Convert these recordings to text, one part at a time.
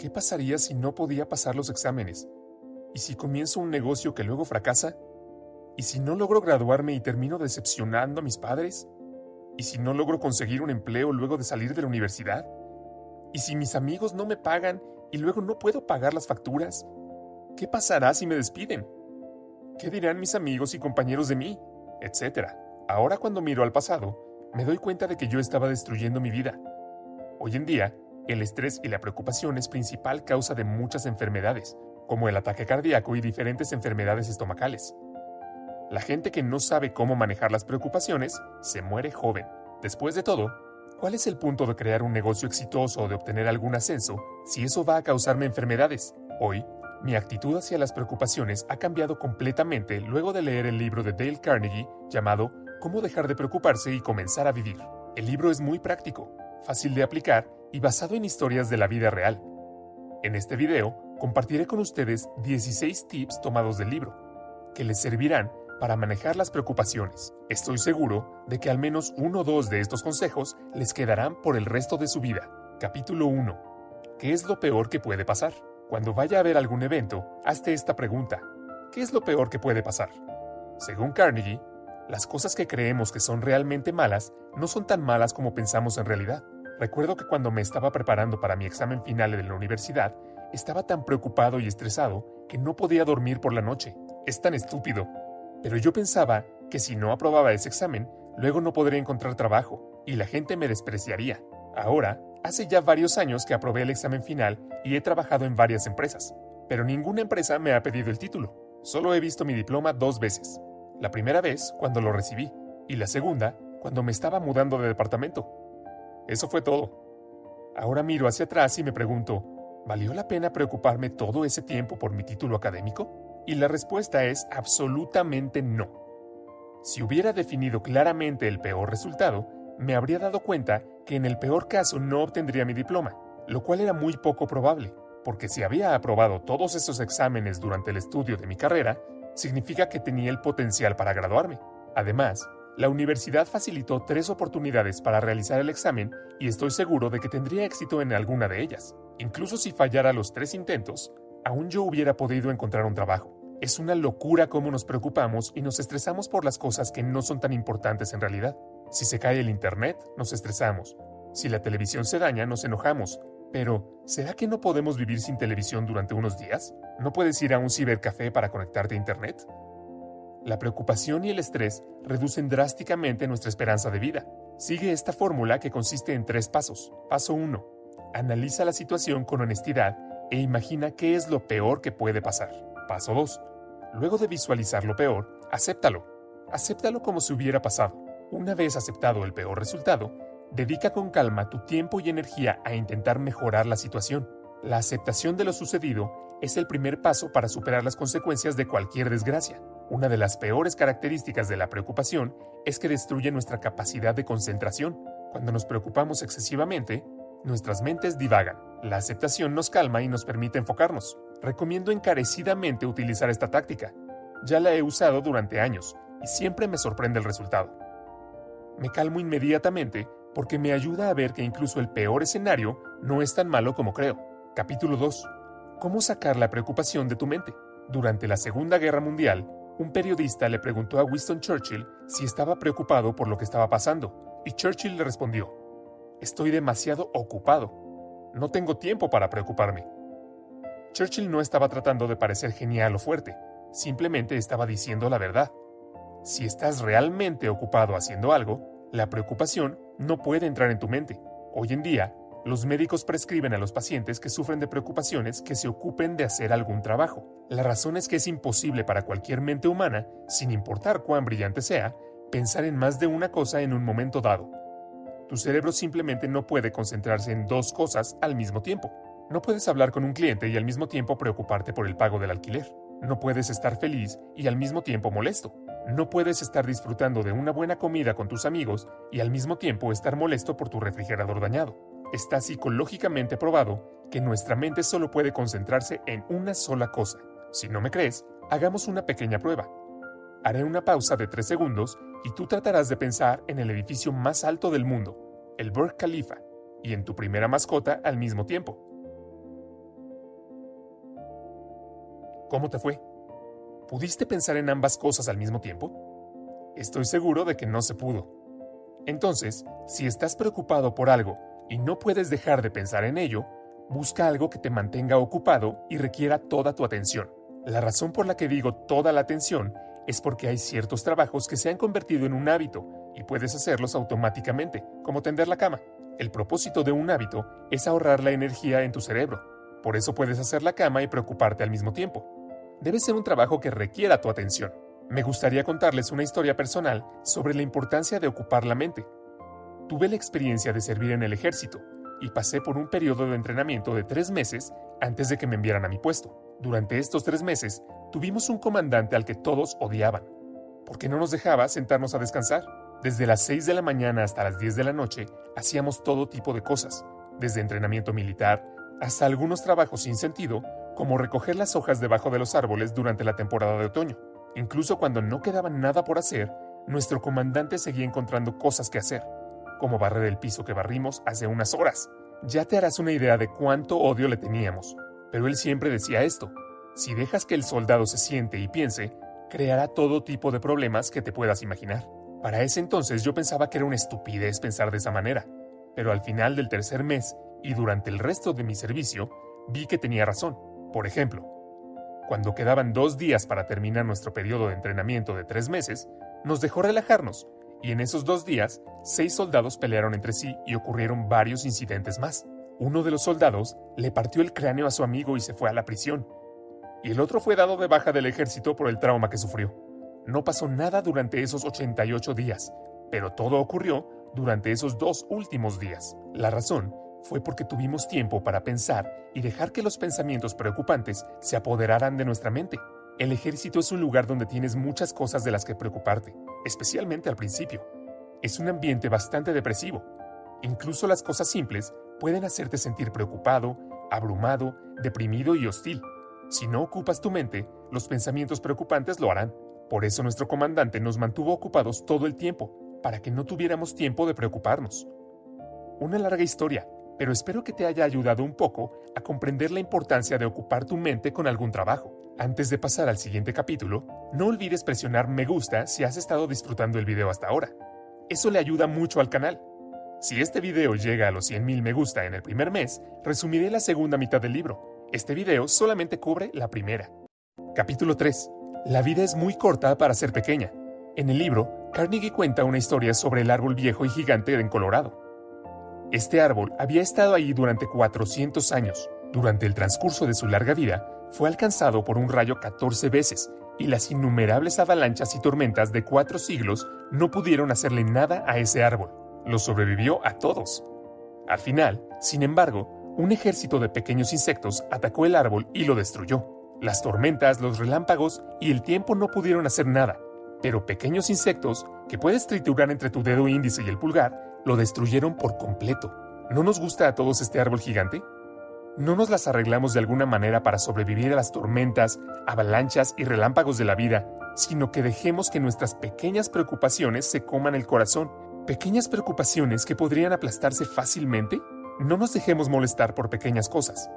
¿Qué pasaría si no podía pasar los exámenes? ¿Y si comienzo un negocio que luego fracasa? ¿Y si no logro graduarme y termino decepcionando a mis padres? ¿Y si no logro conseguir un empleo luego de salir de la universidad? ¿Y si mis amigos no me pagan y luego no puedo pagar las facturas? ¿Qué pasará si me despiden? ¿Qué dirán mis amigos y compañeros de mí? Etcétera. Ahora cuando miro al pasado, me doy cuenta de que yo estaba destruyendo mi vida. Hoy en día, el estrés y la preocupación es principal causa de muchas enfermedades, como el ataque cardíaco y diferentes enfermedades estomacales. La gente que no sabe cómo manejar las preocupaciones se muere joven. Después de todo, ¿cuál es el punto de crear un negocio exitoso o de obtener algún ascenso si eso va a causarme enfermedades? Hoy, mi actitud hacia las preocupaciones ha cambiado completamente luego de leer el libro de Dale Carnegie llamado Cómo dejar de preocuparse y comenzar a vivir. El libro es muy práctico, fácil de aplicar y basado en historias de la vida real. En este video compartiré con ustedes 16 tips tomados del libro, que les servirán para manejar las preocupaciones. Estoy seguro de que al menos uno o dos de estos consejos les quedarán por el resto de su vida. Capítulo 1. ¿Qué es lo peor que puede pasar? Cuando vaya a ver algún evento, hazte esta pregunta. ¿Qué es lo peor que puede pasar? Según Carnegie, las cosas que creemos que son realmente malas no son tan malas como pensamos en realidad. Recuerdo que cuando me estaba preparando para mi examen final de la universidad, estaba tan preocupado y estresado que no podía dormir por la noche. Es tan estúpido. Pero yo pensaba que si no aprobaba ese examen, luego no podría encontrar trabajo y la gente me despreciaría. Ahora, hace ya varios años que aprobé el examen final y he trabajado en varias empresas, pero ninguna empresa me ha pedido el título. Solo he visto mi diploma dos veces. La primera vez cuando lo recibí y la segunda cuando me estaba mudando de departamento. Eso fue todo. Ahora miro hacia atrás y me pregunto, ¿valió la pena preocuparme todo ese tiempo por mi título académico? Y la respuesta es absolutamente no. Si hubiera definido claramente el peor resultado, me habría dado cuenta que en el peor caso no obtendría mi diploma, lo cual era muy poco probable, porque si había aprobado todos esos exámenes durante el estudio de mi carrera, significa que tenía el potencial para graduarme. Además, la universidad facilitó tres oportunidades para realizar el examen y estoy seguro de que tendría éxito en alguna de ellas. Incluso si fallara los tres intentos, aún yo hubiera podido encontrar un trabajo. Es una locura cómo nos preocupamos y nos estresamos por las cosas que no son tan importantes en realidad. Si se cae el Internet, nos estresamos. Si la televisión se daña, nos enojamos. Pero, ¿será que no podemos vivir sin televisión durante unos días? ¿No puedes ir a un cibercafé para conectarte a Internet? La preocupación y el estrés reducen drásticamente nuestra esperanza de vida. Sigue esta fórmula que consiste en tres pasos. Paso 1. Analiza la situación con honestidad e imagina qué es lo peor que puede pasar. Paso 2. Luego de visualizar lo peor, acéptalo. Acéptalo como si hubiera pasado. Una vez aceptado el peor resultado, dedica con calma tu tiempo y energía a intentar mejorar la situación. La aceptación de lo sucedido es el primer paso para superar las consecuencias de cualquier desgracia. Una de las peores características de la preocupación es que destruye nuestra capacidad de concentración. Cuando nos preocupamos excesivamente, nuestras mentes divagan. La aceptación nos calma y nos permite enfocarnos. Recomiendo encarecidamente utilizar esta táctica. Ya la he usado durante años y siempre me sorprende el resultado. Me calmo inmediatamente porque me ayuda a ver que incluso el peor escenario no es tan malo como creo. Capítulo 2. ¿Cómo sacar la preocupación de tu mente? Durante la Segunda Guerra Mundial, un periodista le preguntó a Winston Churchill si estaba preocupado por lo que estaba pasando, y Churchill le respondió, Estoy demasiado ocupado. No tengo tiempo para preocuparme. Churchill no estaba tratando de parecer genial o fuerte, simplemente estaba diciendo la verdad. Si estás realmente ocupado haciendo algo, la preocupación no puede entrar en tu mente. Hoy en día, los médicos prescriben a los pacientes que sufren de preocupaciones que se ocupen de hacer algún trabajo. La razón es que es imposible para cualquier mente humana, sin importar cuán brillante sea, pensar en más de una cosa en un momento dado. Tu cerebro simplemente no puede concentrarse en dos cosas al mismo tiempo. No puedes hablar con un cliente y al mismo tiempo preocuparte por el pago del alquiler. No puedes estar feliz y al mismo tiempo molesto. No puedes estar disfrutando de una buena comida con tus amigos y al mismo tiempo estar molesto por tu refrigerador dañado está psicológicamente probado que nuestra mente solo puede concentrarse en una sola cosa. Si no me crees, hagamos una pequeña prueba. Haré una pausa de 3 segundos y tú tratarás de pensar en el edificio más alto del mundo, el Burj Khalifa, y en tu primera mascota al mismo tiempo. ¿Cómo te fue? ¿Pudiste pensar en ambas cosas al mismo tiempo? Estoy seguro de que no se pudo. Entonces, si estás preocupado por algo y no puedes dejar de pensar en ello, busca algo que te mantenga ocupado y requiera toda tu atención. La razón por la que digo toda la atención es porque hay ciertos trabajos que se han convertido en un hábito y puedes hacerlos automáticamente, como tender la cama. El propósito de un hábito es ahorrar la energía en tu cerebro. Por eso puedes hacer la cama y preocuparte al mismo tiempo. Debe ser un trabajo que requiera tu atención. Me gustaría contarles una historia personal sobre la importancia de ocupar la mente. Tuve la experiencia de servir en el ejército y pasé por un periodo de entrenamiento de tres meses antes de que me enviaran a mi puesto. Durante estos tres meses tuvimos un comandante al que todos odiaban, porque no nos dejaba sentarnos a descansar. Desde las 6 de la mañana hasta las 10 de la noche hacíamos todo tipo de cosas, desde entrenamiento militar hasta algunos trabajos sin sentido, como recoger las hojas debajo de los árboles durante la temporada de otoño. Incluso cuando no quedaba nada por hacer, nuestro comandante seguía encontrando cosas que hacer como barrer el piso que barrimos hace unas horas. Ya te harás una idea de cuánto odio le teníamos. Pero él siempre decía esto. Si dejas que el soldado se siente y piense, creará todo tipo de problemas que te puedas imaginar. Para ese entonces yo pensaba que era una estupidez pensar de esa manera. Pero al final del tercer mes y durante el resto de mi servicio, vi que tenía razón. Por ejemplo, cuando quedaban dos días para terminar nuestro periodo de entrenamiento de tres meses, nos dejó relajarnos y en esos dos días, seis soldados pelearon entre sí y ocurrieron varios incidentes más. Uno de los soldados le partió el cráneo a su amigo y se fue a la prisión, y el otro fue dado de baja del ejército por el trauma que sufrió. No pasó nada durante esos 88 días, pero todo ocurrió durante esos dos últimos días. La razón fue porque tuvimos tiempo para pensar y dejar que los pensamientos preocupantes se apoderaran de nuestra mente. El ejército es un lugar donde tienes muchas cosas de las que preocuparte, especialmente al principio. Es un ambiente bastante depresivo. Incluso las cosas simples pueden hacerte sentir preocupado, abrumado, deprimido y hostil. Si no ocupas tu mente, los pensamientos preocupantes lo harán. Por eso nuestro comandante nos mantuvo ocupados todo el tiempo, para que no tuviéramos tiempo de preocuparnos. Una larga historia, pero espero que te haya ayudado un poco a comprender la importancia de ocupar tu mente con algún trabajo. Antes de pasar al siguiente capítulo, no olvides presionar me gusta si has estado disfrutando el video hasta ahora. Eso le ayuda mucho al canal. Si este video llega a los 100.000 me gusta en el primer mes, resumiré la segunda mitad del libro. Este video solamente cubre la primera. Capítulo 3. La vida es muy corta para ser pequeña. En el libro, Carnegie cuenta una historia sobre el árbol viejo y gigante en Colorado. Este árbol había estado ahí durante 400 años. Durante el transcurso de su larga vida, fue alcanzado por un rayo 14 veces y las innumerables avalanchas y tormentas de cuatro siglos no pudieron hacerle nada a ese árbol. Lo sobrevivió a todos. Al final, sin embargo, un ejército de pequeños insectos atacó el árbol y lo destruyó. Las tormentas, los relámpagos y el tiempo no pudieron hacer nada, pero pequeños insectos, que puedes triturar entre tu dedo índice y el pulgar, lo destruyeron por completo. ¿No nos gusta a todos este árbol gigante? ¿No nos las arreglamos de alguna manera para sobrevivir a las tormentas, avalanchas y relámpagos de la vida, sino que dejemos que nuestras pequeñas preocupaciones se coman el corazón? ¿Pequeñas preocupaciones que podrían aplastarse fácilmente? No nos dejemos molestar por pequeñas cosas.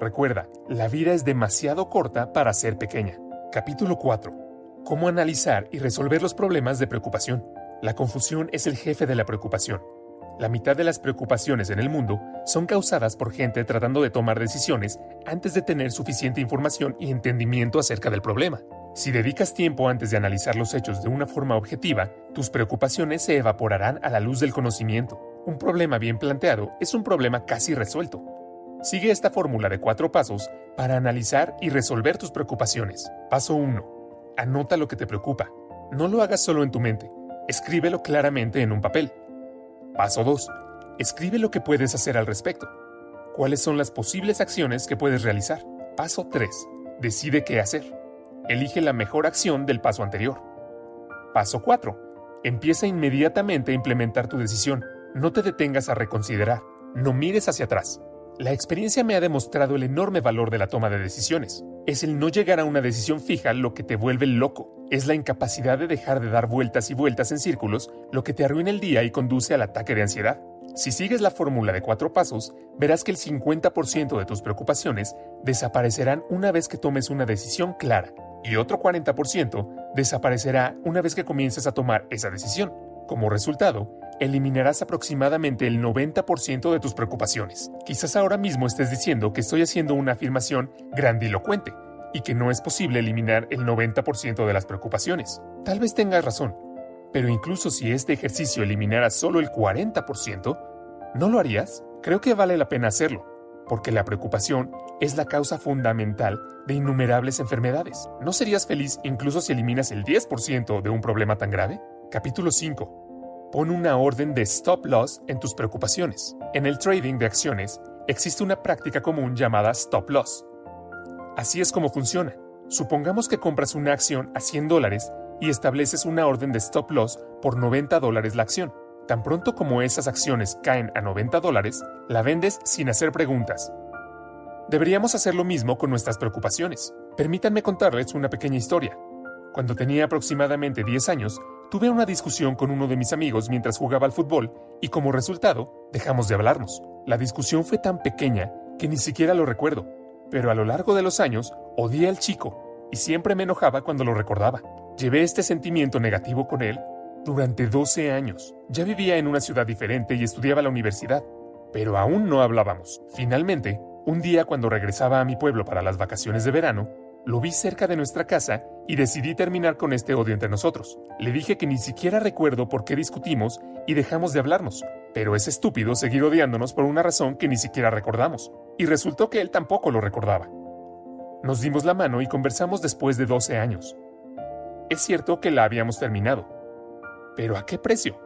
Recuerda, la vida es demasiado corta para ser pequeña. Capítulo 4. Cómo analizar y resolver los problemas de preocupación. La confusión es el jefe de la preocupación. La mitad de las preocupaciones en el mundo son causadas por gente tratando de tomar decisiones antes de tener suficiente información y entendimiento acerca del problema. Si dedicas tiempo antes de analizar los hechos de una forma objetiva, tus preocupaciones se evaporarán a la luz del conocimiento. Un problema bien planteado es un problema casi resuelto. Sigue esta fórmula de cuatro pasos para analizar y resolver tus preocupaciones. Paso 1. Anota lo que te preocupa. No lo hagas solo en tu mente. Escríbelo claramente en un papel. Paso 2. Escribe lo que puedes hacer al respecto. ¿Cuáles son las posibles acciones que puedes realizar? Paso 3. Decide qué hacer. Elige la mejor acción del paso anterior. Paso 4. Empieza inmediatamente a implementar tu decisión. No te detengas a reconsiderar. No mires hacia atrás. La experiencia me ha demostrado el enorme valor de la toma de decisiones. Es el no llegar a una decisión fija lo que te vuelve loco. Es la incapacidad de dejar de dar vueltas y vueltas en círculos lo que te arruina el día y conduce al ataque de ansiedad. Si sigues la fórmula de cuatro pasos, verás que el 50% de tus preocupaciones desaparecerán una vez que tomes una decisión clara y otro 40% desaparecerá una vez que comiences a tomar esa decisión. Como resultado, eliminarás aproximadamente el 90% de tus preocupaciones. Quizás ahora mismo estés diciendo que estoy haciendo una afirmación grandilocuente y que no es posible eliminar el 90% de las preocupaciones. Tal vez tengas razón, pero incluso si este ejercicio eliminara solo el 40%, ¿no lo harías? Creo que vale la pena hacerlo, porque la preocupación es la causa fundamental de innumerables enfermedades. ¿No serías feliz incluso si eliminas el 10% de un problema tan grave? Capítulo 5 Pon una orden de stop loss en tus preocupaciones. En el trading de acciones existe una práctica común llamada stop loss. Así es como funciona. Supongamos que compras una acción a 100 dólares y estableces una orden de stop loss por 90 dólares la acción. Tan pronto como esas acciones caen a 90 dólares, la vendes sin hacer preguntas. Deberíamos hacer lo mismo con nuestras preocupaciones. Permítanme contarles una pequeña historia. Cuando tenía aproximadamente 10 años, Tuve una discusión con uno de mis amigos mientras jugaba al fútbol y como resultado dejamos de hablarnos. La discusión fue tan pequeña que ni siquiera lo recuerdo, pero a lo largo de los años odié al chico y siempre me enojaba cuando lo recordaba. Llevé este sentimiento negativo con él durante 12 años. Ya vivía en una ciudad diferente y estudiaba la universidad, pero aún no hablábamos. Finalmente, un día cuando regresaba a mi pueblo para las vacaciones de verano, lo vi cerca de nuestra casa y decidí terminar con este odio entre nosotros. Le dije que ni siquiera recuerdo por qué discutimos y dejamos de hablarnos, pero es estúpido seguir odiándonos por una razón que ni siquiera recordamos. Y resultó que él tampoco lo recordaba. Nos dimos la mano y conversamos después de 12 años. Es cierto que la habíamos terminado, pero ¿a qué precio?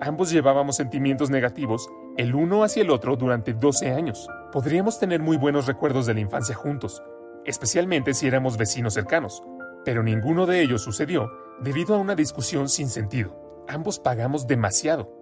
Ambos llevábamos sentimientos negativos el uno hacia el otro durante 12 años. Podríamos tener muy buenos recuerdos de la infancia juntos, especialmente si éramos vecinos cercanos, pero ninguno de ellos sucedió debido a una discusión sin sentido. Ambos pagamos demasiado.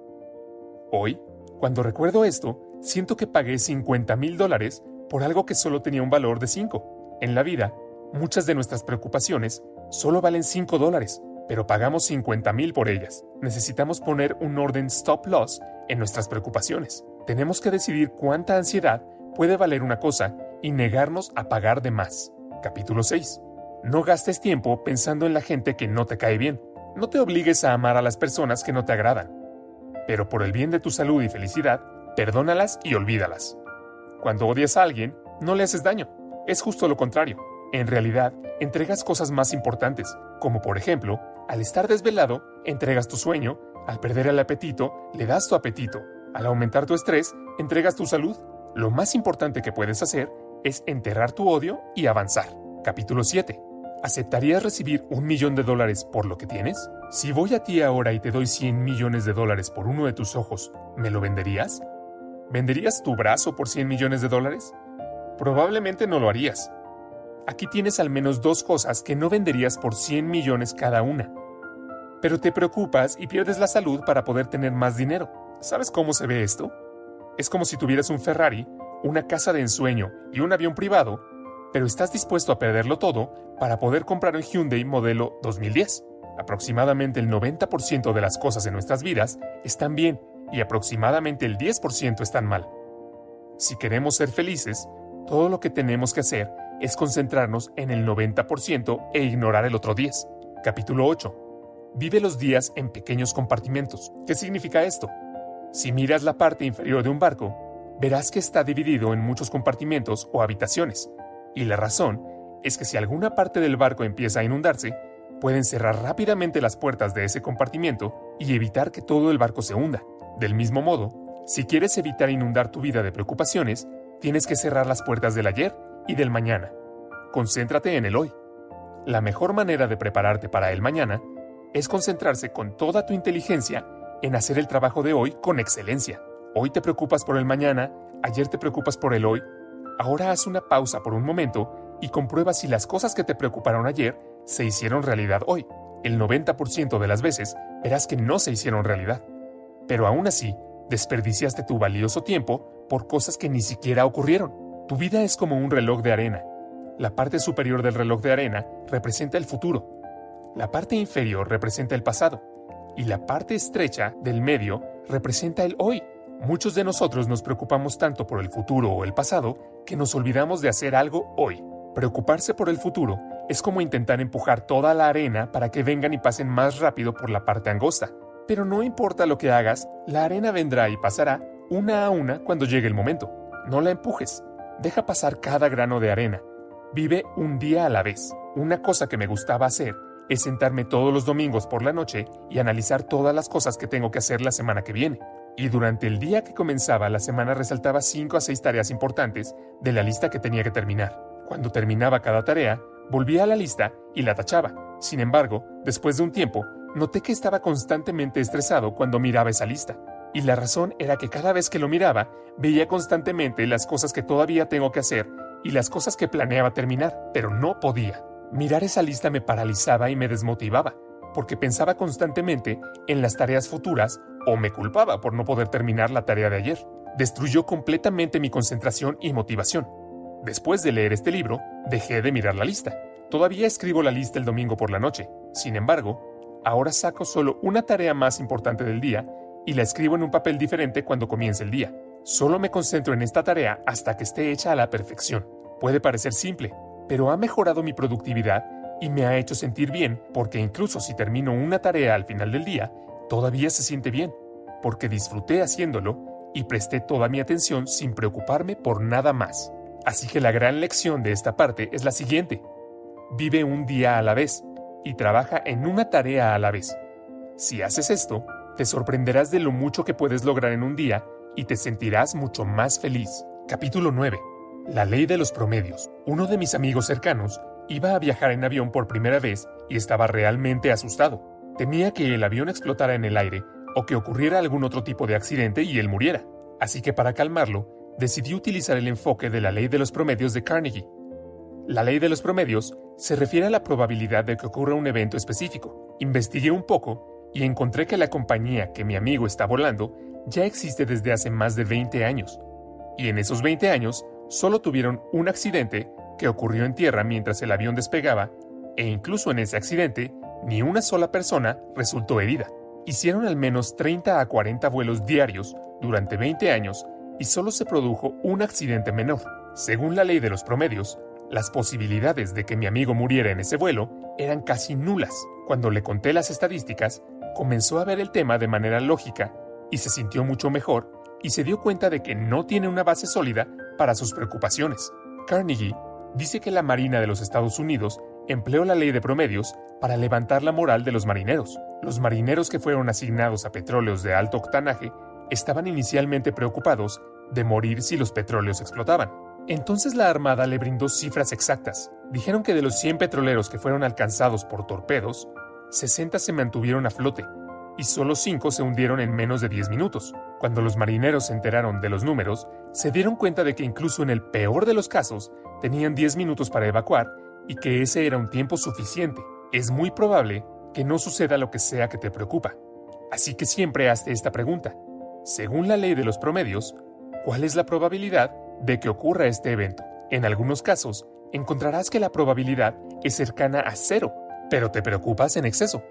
Hoy, cuando recuerdo esto, siento que pagué 50 mil dólares por algo que solo tenía un valor de 5. En la vida, muchas de nuestras preocupaciones solo valen 5 dólares, pero pagamos 50 mil por ellas. Necesitamos poner un orden stop loss en nuestras preocupaciones. Tenemos que decidir cuánta ansiedad puede valer una cosa y negarnos a pagar de más. Capítulo 6. No gastes tiempo pensando en la gente que no te cae bien. No te obligues a amar a las personas que no te agradan. Pero por el bien de tu salud y felicidad, perdónalas y olvídalas. Cuando odias a alguien, no le haces daño. Es justo lo contrario. En realidad, entregas cosas más importantes, como por ejemplo, al estar desvelado, entregas tu sueño, al perder el apetito, le das tu apetito, al aumentar tu estrés, entregas tu salud. Lo más importante que puedes hacer es enterrar tu odio y avanzar. Capítulo 7. ¿Aceptarías recibir un millón de dólares por lo que tienes? Si voy a ti ahora y te doy 100 millones de dólares por uno de tus ojos, ¿me lo venderías? ¿Venderías tu brazo por 100 millones de dólares? Probablemente no lo harías. Aquí tienes al menos dos cosas que no venderías por 100 millones cada una. Pero te preocupas y pierdes la salud para poder tener más dinero. ¿Sabes cómo se ve esto? Es como si tuvieras un Ferrari, una casa de ensueño y un avión privado, pero estás dispuesto a perderlo todo para poder comprar un Hyundai modelo 2010. Aproximadamente el 90% de las cosas en nuestras vidas están bien y aproximadamente el 10% están mal. Si queremos ser felices, todo lo que tenemos que hacer es concentrarnos en el 90% e ignorar el otro 10. Capítulo 8. Vive los días en pequeños compartimentos. ¿Qué significa esto? Si miras la parte inferior de un barco, verás que está dividido en muchos compartimentos o habitaciones. Y la razón es que si alguna parte del barco empieza a inundarse, pueden cerrar rápidamente las puertas de ese compartimiento y evitar que todo el barco se hunda. Del mismo modo, si quieres evitar inundar tu vida de preocupaciones, tienes que cerrar las puertas del ayer y del mañana. Concéntrate en el hoy. La mejor manera de prepararte para el mañana es concentrarse con toda tu inteligencia en hacer el trabajo de hoy con excelencia. Hoy te preocupas por el mañana, ayer te preocupas por el hoy. Ahora haz una pausa por un momento y comprueba si las cosas que te preocuparon ayer se hicieron realidad hoy. El 90% de las veces verás que no se hicieron realidad. Pero aún así, desperdiciaste tu valioso tiempo por cosas que ni siquiera ocurrieron. Tu vida es como un reloj de arena. La parte superior del reloj de arena representa el futuro. La parte inferior representa el pasado. Y la parte estrecha del medio representa el hoy. Muchos de nosotros nos preocupamos tanto por el futuro o el pasado que nos olvidamos de hacer algo hoy. Preocuparse por el futuro es como intentar empujar toda la arena para que vengan y pasen más rápido por la parte angosta. Pero no importa lo que hagas, la arena vendrá y pasará una a una cuando llegue el momento. No la empujes. Deja pasar cada grano de arena. Vive un día a la vez. Una cosa que me gustaba hacer es sentarme todos los domingos por la noche y analizar todas las cosas que tengo que hacer la semana que viene. Y durante el día que comenzaba la semana resaltaba 5 a 6 tareas importantes de la lista que tenía que terminar. Cuando terminaba cada tarea, volvía a la lista y la tachaba. Sin embargo, después de un tiempo, noté que estaba constantemente estresado cuando miraba esa lista. Y la razón era que cada vez que lo miraba, veía constantemente las cosas que todavía tengo que hacer y las cosas que planeaba terminar, pero no podía. Mirar esa lista me paralizaba y me desmotivaba, porque pensaba constantemente en las tareas futuras o me culpaba por no poder terminar la tarea de ayer. Destruyó completamente mi concentración y motivación. Después de leer este libro, dejé de mirar la lista. Todavía escribo la lista el domingo por la noche. Sin embargo, ahora saco solo una tarea más importante del día y la escribo en un papel diferente cuando comience el día. Solo me concentro en esta tarea hasta que esté hecha a la perfección. Puede parecer simple, pero ha mejorado mi productividad y me ha hecho sentir bien porque incluso si termino una tarea al final del día, todavía se siente bien, porque disfruté haciéndolo y presté toda mi atención sin preocuparme por nada más. Así que la gran lección de esta parte es la siguiente. Vive un día a la vez y trabaja en una tarea a la vez. Si haces esto, te sorprenderás de lo mucho que puedes lograr en un día y te sentirás mucho más feliz. Capítulo 9. La ley de los promedios. Uno de mis amigos cercanos iba a viajar en avión por primera vez y estaba realmente asustado. Temía que el avión explotara en el aire o que ocurriera algún otro tipo de accidente y él muriera. Así que para calmarlo, decidió utilizar el enfoque de la ley de los promedios de Carnegie. La ley de los promedios se refiere a la probabilidad de que ocurra un evento específico. Investigué un poco y encontré que la compañía que mi amigo está volando ya existe desde hace más de 20 años. Y en esos 20 años solo tuvieron un accidente que ocurrió en tierra mientras el avión despegaba, e incluso en ese accidente, ni una sola persona resultó herida. Hicieron al menos 30 a 40 vuelos diarios durante 20 años y solo se produjo un accidente menor. Según la ley de los promedios, las posibilidades de que mi amigo muriera en ese vuelo eran casi nulas. Cuando le conté las estadísticas, comenzó a ver el tema de manera lógica y se sintió mucho mejor y se dio cuenta de que no tiene una base sólida para sus preocupaciones. Carnegie dice que la Marina de los Estados Unidos empleó la ley de promedios para levantar la moral de los marineros. Los marineros que fueron asignados a petróleos de alto octanaje estaban inicialmente preocupados de morir si los petróleos explotaban. Entonces la Armada le brindó cifras exactas. Dijeron que de los 100 petroleros que fueron alcanzados por torpedos, 60 se mantuvieron a flote y solo 5 se hundieron en menos de 10 minutos. Cuando los marineros se enteraron de los números, se dieron cuenta de que incluso en el peor de los casos, tenían 10 minutos para evacuar y que ese era un tiempo suficiente. Es muy probable que no suceda lo que sea que te preocupa. Así que siempre hazte esta pregunta. Según la ley de los promedios, ¿cuál es la probabilidad de que ocurra este evento? En algunos casos, encontrarás que la probabilidad es cercana a cero, pero te preocupas en exceso.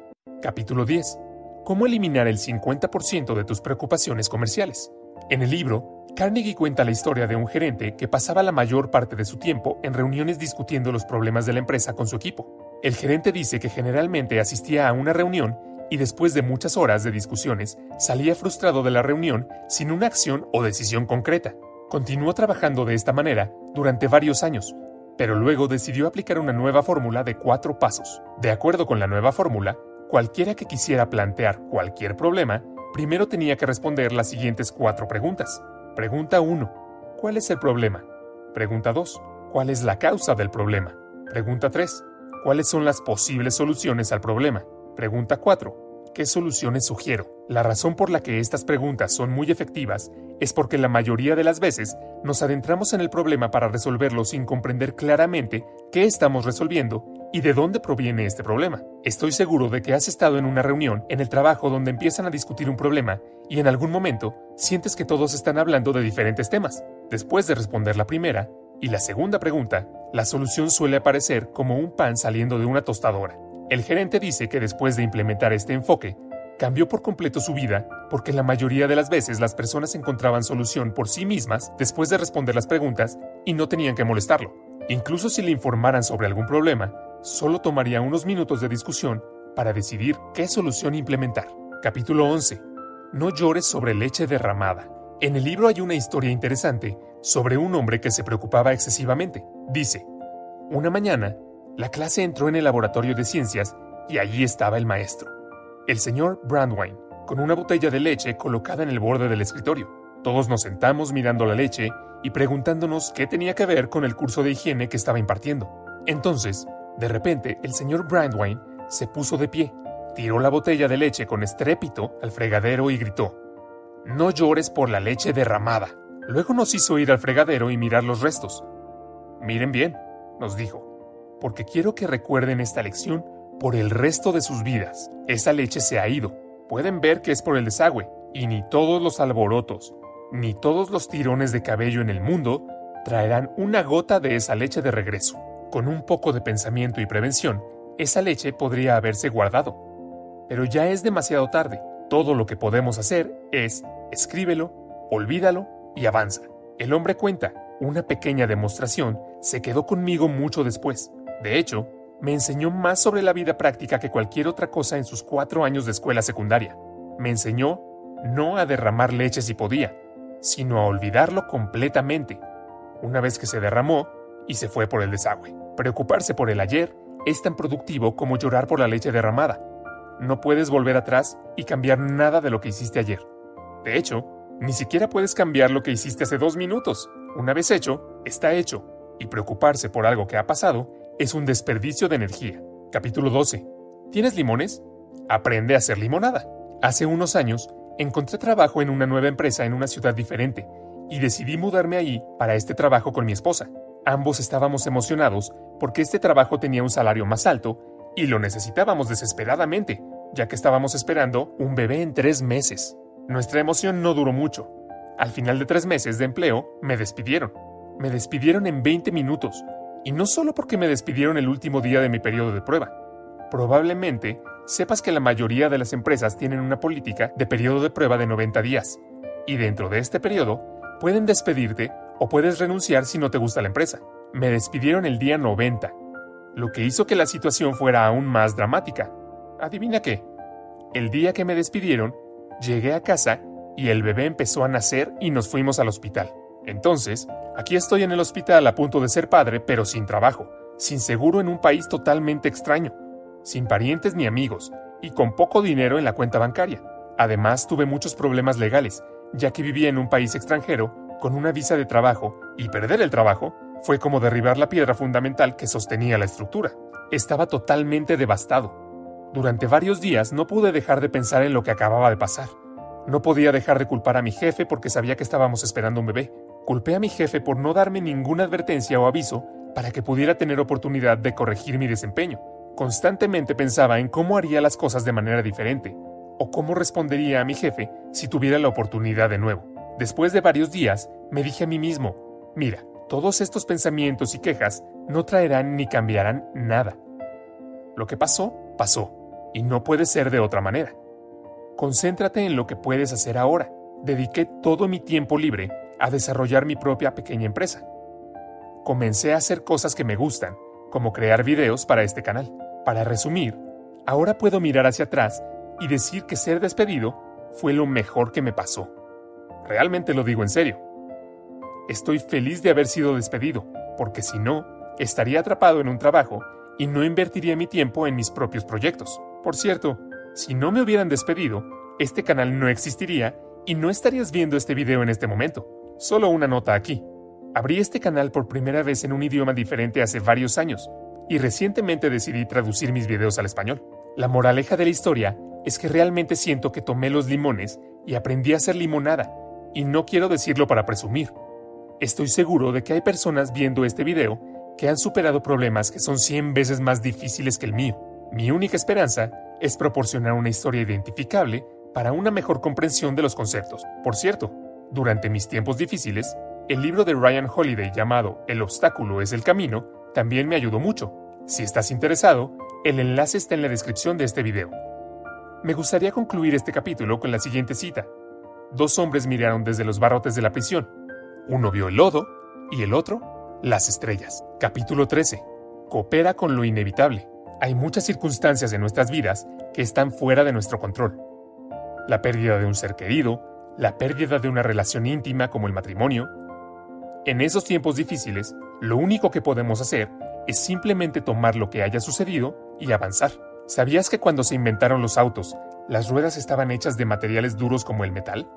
Capítulo 10. ¿Cómo eliminar el 50% de tus preocupaciones comerciales? En el libro, Carnegie cuenta la historia de un gerente que pasaba la mayor parte de su tiempo en reuniones discutiendo los problemas de la empresa con su equipo. El gerente dice que generalmente asistía a una reunión y después de muchas horas de discusiones salía frustrado de la reunión sin una acción o decisión concreta. Continuó trabajando de esta manera durante varios años, pero luego decidió aplicar una nueva fórmula de cuatro pasos. De acuerdo con la nueva fórmula, cualquiera que quisiera plantear cualquier problema, primero tenía que responder las siguientes cuatro preguntas. Pregunta 1. ¿Cuál es el problema? Pregunta 2. ¿Cuál es la causa del problema? Pregunta 3. ¿Cuáles son las posibles soluciones al problema? Pregunta 4. ¿Qué soluciones sugiero? La razón por la que estas preguntas son muy efectivas es porque la mayoría de las veces nos adentramos en el problema para resolverlo sin comprender claramente qué estamos resolviendo y de dónde proviene este problema. Estoy seguro de que has estado en una reunión en el trabajo donde empiezan a discutir un problema y en algún momento sientes que todos están hablando de diferentes temas. Después de responder la primera y la segunda pregunta, la solución suele aparecer como un pan saliendo de una tostadora. El gerente dice que después de implementar este enfoque, cambió por completo su vida porque la mayoría de las veces las personas encontraban solución por sí mismas después de responder las preguntas y no tenían que molestarlo. Incluso si le informaran sobre algún problema, solo tomaría unos minutos de discusión para decidir qué solución implementar. Capítulo 11. No llores sobre leche derramada. En el libro hay una historia interesante sobre un hombre que se preocupaba excesivamente. Dice, una mañana, la clase entró en el laboratorio de ciencias y allí estaba el maestro, el señor Brandwine, con una botella de leche colocada en el borde del escritorio. Todos nos sentamos mirando la leche y preguntándonos qué tenía que ver con el curso de higiene que estaba impartiendo. Entonces, de repente, el señor Brandwine se puso de pie, tiró la botella de leche con estrépito al fregadero y gritó, No llores por la leche derramada. Luego nos hizo ir al fregadero y mirar los restos. Miren bien, nos dijo, porque quiero que recuerden esta lección por el resto de sus vidas. Esa leche se ha ido. Pueden ver que es por el desagüe, y ni todos los alborotos, ni todos los tirones de cabello en el mundo traerán una gota de esa leche de regreso. Con un poco de pensamiento y prevención, esa leche podría haberse guardado. Pero ya es demasiado tarde. Todo lo que podemos hacer es escríbelo, olvídalo y avanza. El hombre cuenta, una pequeña demostración se quedó conmigo mucho después. De hecho, me enseñó más sobre la vida práctica que cualquier otra cosa en sus cuatro años de escuela secundaria. Me enseñó no a derramar leche si podía, sino a olvidarlo completamente, una vez que se derramó y se fue por el desagüe. Preocuparse por el ayer es tan productivo como llorar por la leche derramada. No puedes volver atrás y cambiar nada de lo que hiciste ayer. De hecho, ni siquiera puedes cambiar lo que hiciste hace dos minutos. Una vez hecho, está hecho y preocuparse por algo que ha pasado es un desperdicio de energía. Capítulo 12. ¿Tienes limones? Aprende a hacer limonada. Hace unos años encontré trabajo en una nueva empresa en una ciudad diferente y decidí mudarme ahí para este trabajo con mi esposa. Ambos estábamos emocionados porque este trabajo tenía un salario más alto y lo necesitábamos desesperadamente, ya que estábamos esperando un bebé en tres meses. Nuestra emoción no duró mucho. Al final de tres meses de empleo, me despidieron. Me despidieron en 20 minutos, y no solo porque me despidieron el último día de mi periodo de prueba. Probablemente sepas que la mayoría de las empresas tienen una política de periodo de prueba de 90 días, y dentro de este periodo pueden despedirte o puedes renunciar si no te gusta la empresa. Me despidieron el día 90, lo que hizo que la situación fuera aún más dramática. Adivina qué. El día que me despidieron, llegué a casa y el bebé empezó a nacer y nos fuimos al hospital. Entonces, aquí estoy en el hospital a punto de ser padre, pero sin trabajo, sin seguro en un país totalmente extraño, sin parientes ni amigos, y con poco dinero en la cuenta bancaria. Además, tuve muchos problemas legales, ya que vivía en un país extranjero, con una visa de trabajo, y perder el trabajo fue como derribar la piedra fundamental que sostenía la estructura. Estaba totalmente devastado. Durante varios días no pude dejar de pensar en lo que acababa de pasar. No podía dejar de culpar a mi jefe porque sabía que estábamos esperando un bebé. Culpé a mi jefe por no darme ninguna advertencia o aviso para que pudiera tener oportunidad de corregir mi desempeño. Constantemente pensaba en cómo haría las cosas de manera diferente, o cómo respondería a mi jefe si tuviera la oportunidad de nuevo. Después de varios días, me dije a mí mismo, mira, todos estos pensamientos y quejas no traerán ni cambiarán nada. Lo que pasó, pasó, y no puede ser de otra manera. Concéntrate en lo que puedes hacer ahora. Dediqué todo mi tiempo libre a desarrollar mi propia pequeña empresa. Comencé a hacer cosas que me gustan, como crear videos para este canal. Para resumir, ahora puedo mirar hacia atrás y decir que ser despedido fue lo mejor que me pasó. Realmente lo digo en serio. Estoy feliz de haber sido despedido, porque si no, estaría atrapado en un trabajo y no invertiría mi tiempo en mis propios proyectos. Por cierto, si no me hubieran despedido, este canal no existiría y no estarías viendo este video en este momento. Solo una nota aquí. Abrí este canal por primera vez en un idioma diferente hace varios años y recientemente decidí traducir mis videos al español. La moraleja de la historia es que realmente siento que tomé los limones y aprendí a hacer limonada, y no quiero decirlo para presumir. Estoy seguro de que hay personas viendo este video que han superado problemas que son 100 veces más difíciles que el mío. Mi única esperanza es proporcionar una historia identificable para una mejor comprensión de los conceptos. Por cierto, durante mis tiempos difíciles, el libro de Ryan Holiday llamado El obstáculo es el camino también me ayudó mucho. Si estás interesado, el enlace está en la descripción de este video. Me gustaría concluir este capítulo con la siguiente cita. Dos hombres miraron desde los barrotes de la prisión. Uno vio el lodo y el otro las estrellas. Capítulo 13. Coopera con lo inevitable. Hay muchas circunstancias en nuestras vidas que están fuera de nuestro control. La pérdida de un ser querido, la pérdida de una relación íntima como el matrimonio. En esos tiempos difíciles, lo único que podemos hacer es simplemente tomar lo que haya sucedido y avanzar. ¿Sabías que cuando se inventaron los autos, las ruedas estaban hechas de materiales duros como el metal?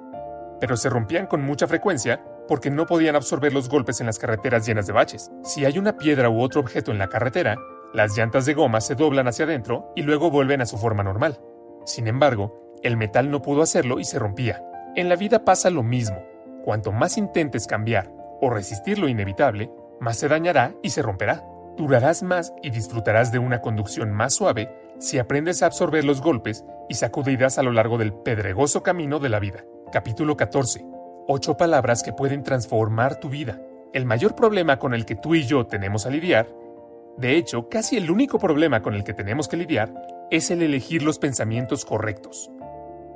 Pero se rompían con mucha frecuencia porque no podían absorber los golpes en las carreteras llenas de baches. Si hay una piedra u otro objeto en la carretera, las llantas de goma se doblan hacia adentro y luego vuelven a su forma normal. Sin embargo, el metal no pudo hacerlo y se rompía. En la vida pasa lo mismo. Cuanto más intentes cambiar o resistir lo inevitable, más se dañará y se romperá. Durarás más y disfrutarás de una conducción más suave si aprendes a absorber los golpes y sacudidas a lo largo del pedregoso camino de la vida. Capítulo 14. Ocho palabras que pueden transformar tu vida. El mayor problema con el que tú y yo tenemos a lidiar, de hecho, casi el único problema con el que tenemos que lidiar, es el elegir los pensamientos correctos.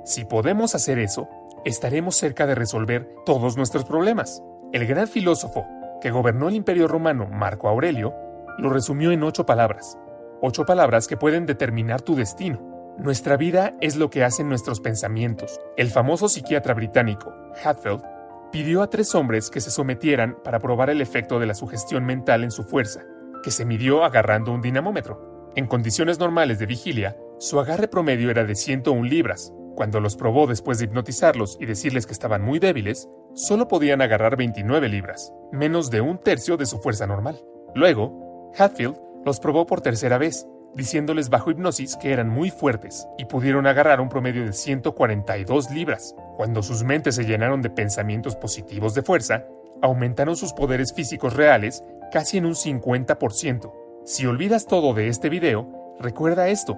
Si podemos hacer eso, estaremos cerca de resolver todos nuestros problemas. El gran filósofo que gobernó el imperio romano, Marco Aurelio, lo resumió en ocho palabras. Ocho palabras que pueden determinar tu destino. Nuestra vida es lo que hacen nuestros pensamientos. El famoso psiquiatra británico, Hatfield, pidió a tres hombres que se sometieran para probar el efecto de la sugestión mental en su fuerza, que se midió agarrando un dinamómetro. En condiciones normales de vigilia, su agarre promedio era de 101 libras. Cuando los probó después de hipnotizarlos y decirles que estaban muy débiles, solo podían agarrar 29 libras, menos de un tercio de su fuerza normal. Luego, Hatfield los probó por tercera vez, diciéndoles bajo hipnosis que eran muy fuertes y pudieron agarrar un promedio de 142 libras. Cuando sus mentes se llenaron de pensamientos positivos de fuerza, aumentaron sus poderes físicos reales casi en un 50%. Si olvidas todo de este video, recuerda esto.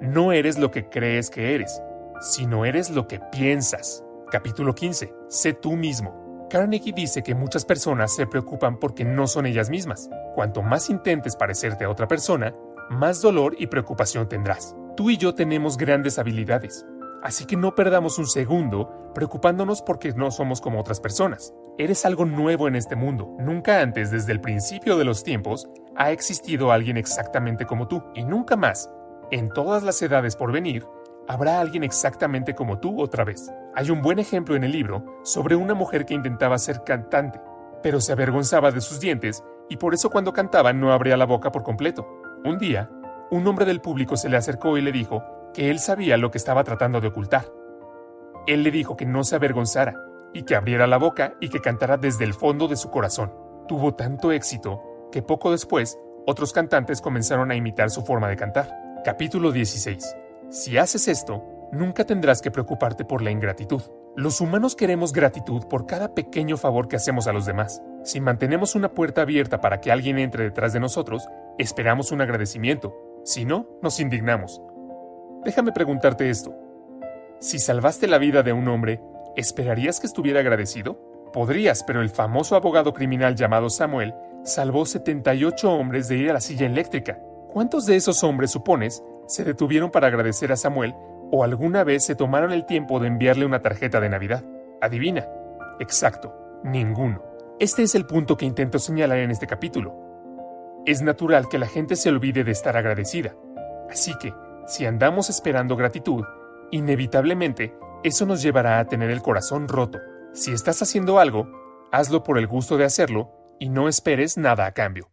No eres lo que crees que eres, sino eres lo que piensas. Capítulo 15. Sé tú mismo. Carnegie dice que muchas personas se preocupan porque no son ellas mismas. Cuanto más intentes parecerte a otra persona, más dolor y preocupación tendrás. Tú y yo tenemos grandes habilidades, así que no perdamos un segundo preocupándonos porque no somos como otras personas. Eres algo nuevo en este mundo. Nunca antes, desde el principio de los tiempos, ha existido alguien exactamente como tú, y nunca más, en todas las edades por venir, habrá alguien exactamente como tú otra vez. Hay un buen ejemplo en el libro sobre una mujer que intentaba ser cantante, pero se avergonzaba de sus dientes y por eso cuando cantaba no abría la boca por completo. Un día, un hombre del público se le acercó y le dijo que él sabía lo que estaba tratando de ocultar. Él le dijo que no se avergonzara y que abriera la boca y que cantara desde el fondo de su corazón. Tuvo tanto éxito que poco después otros cantantes comenzaron a imitar su forma de cantar. Capítulo 16. Si haces esto, nunca tendrás que preocuparte por la ingratitud. Los humanos queremos gratitud por cada pequeño favor que hacemos a los demás. Si mantenemos una puerta abierta para que alguien entre detrás de nosotros, esperamos un agradecimiento. Si no, nos indignamos. Déjame preguntarte esto. Si salvaste la vida de un hombre, ¿esperarías que estuviera agradecido? Podrías, pero el famoso abogado criminal llamado Samuel salvó 78 hombres de ir a la silla eléctrica. ¿Cuántos de esos hombres, supones, se detuvieron para agradecer a Samuel o alguna vez se tomaron el tiempo de enviarle una tarjeta de Navidad? Adivina. Exacto, ninguno. Este es el punto que intento señalar en este capítulo. Es natural que la gente se olvide de estar agradecida. Así que, si andamos esperando gratitud, inevitablemente eso nos llevará a tener el corazón roto. Si estás haciendo algo, hazlo por el gusto de hacerlo y no esperes nada a cambio.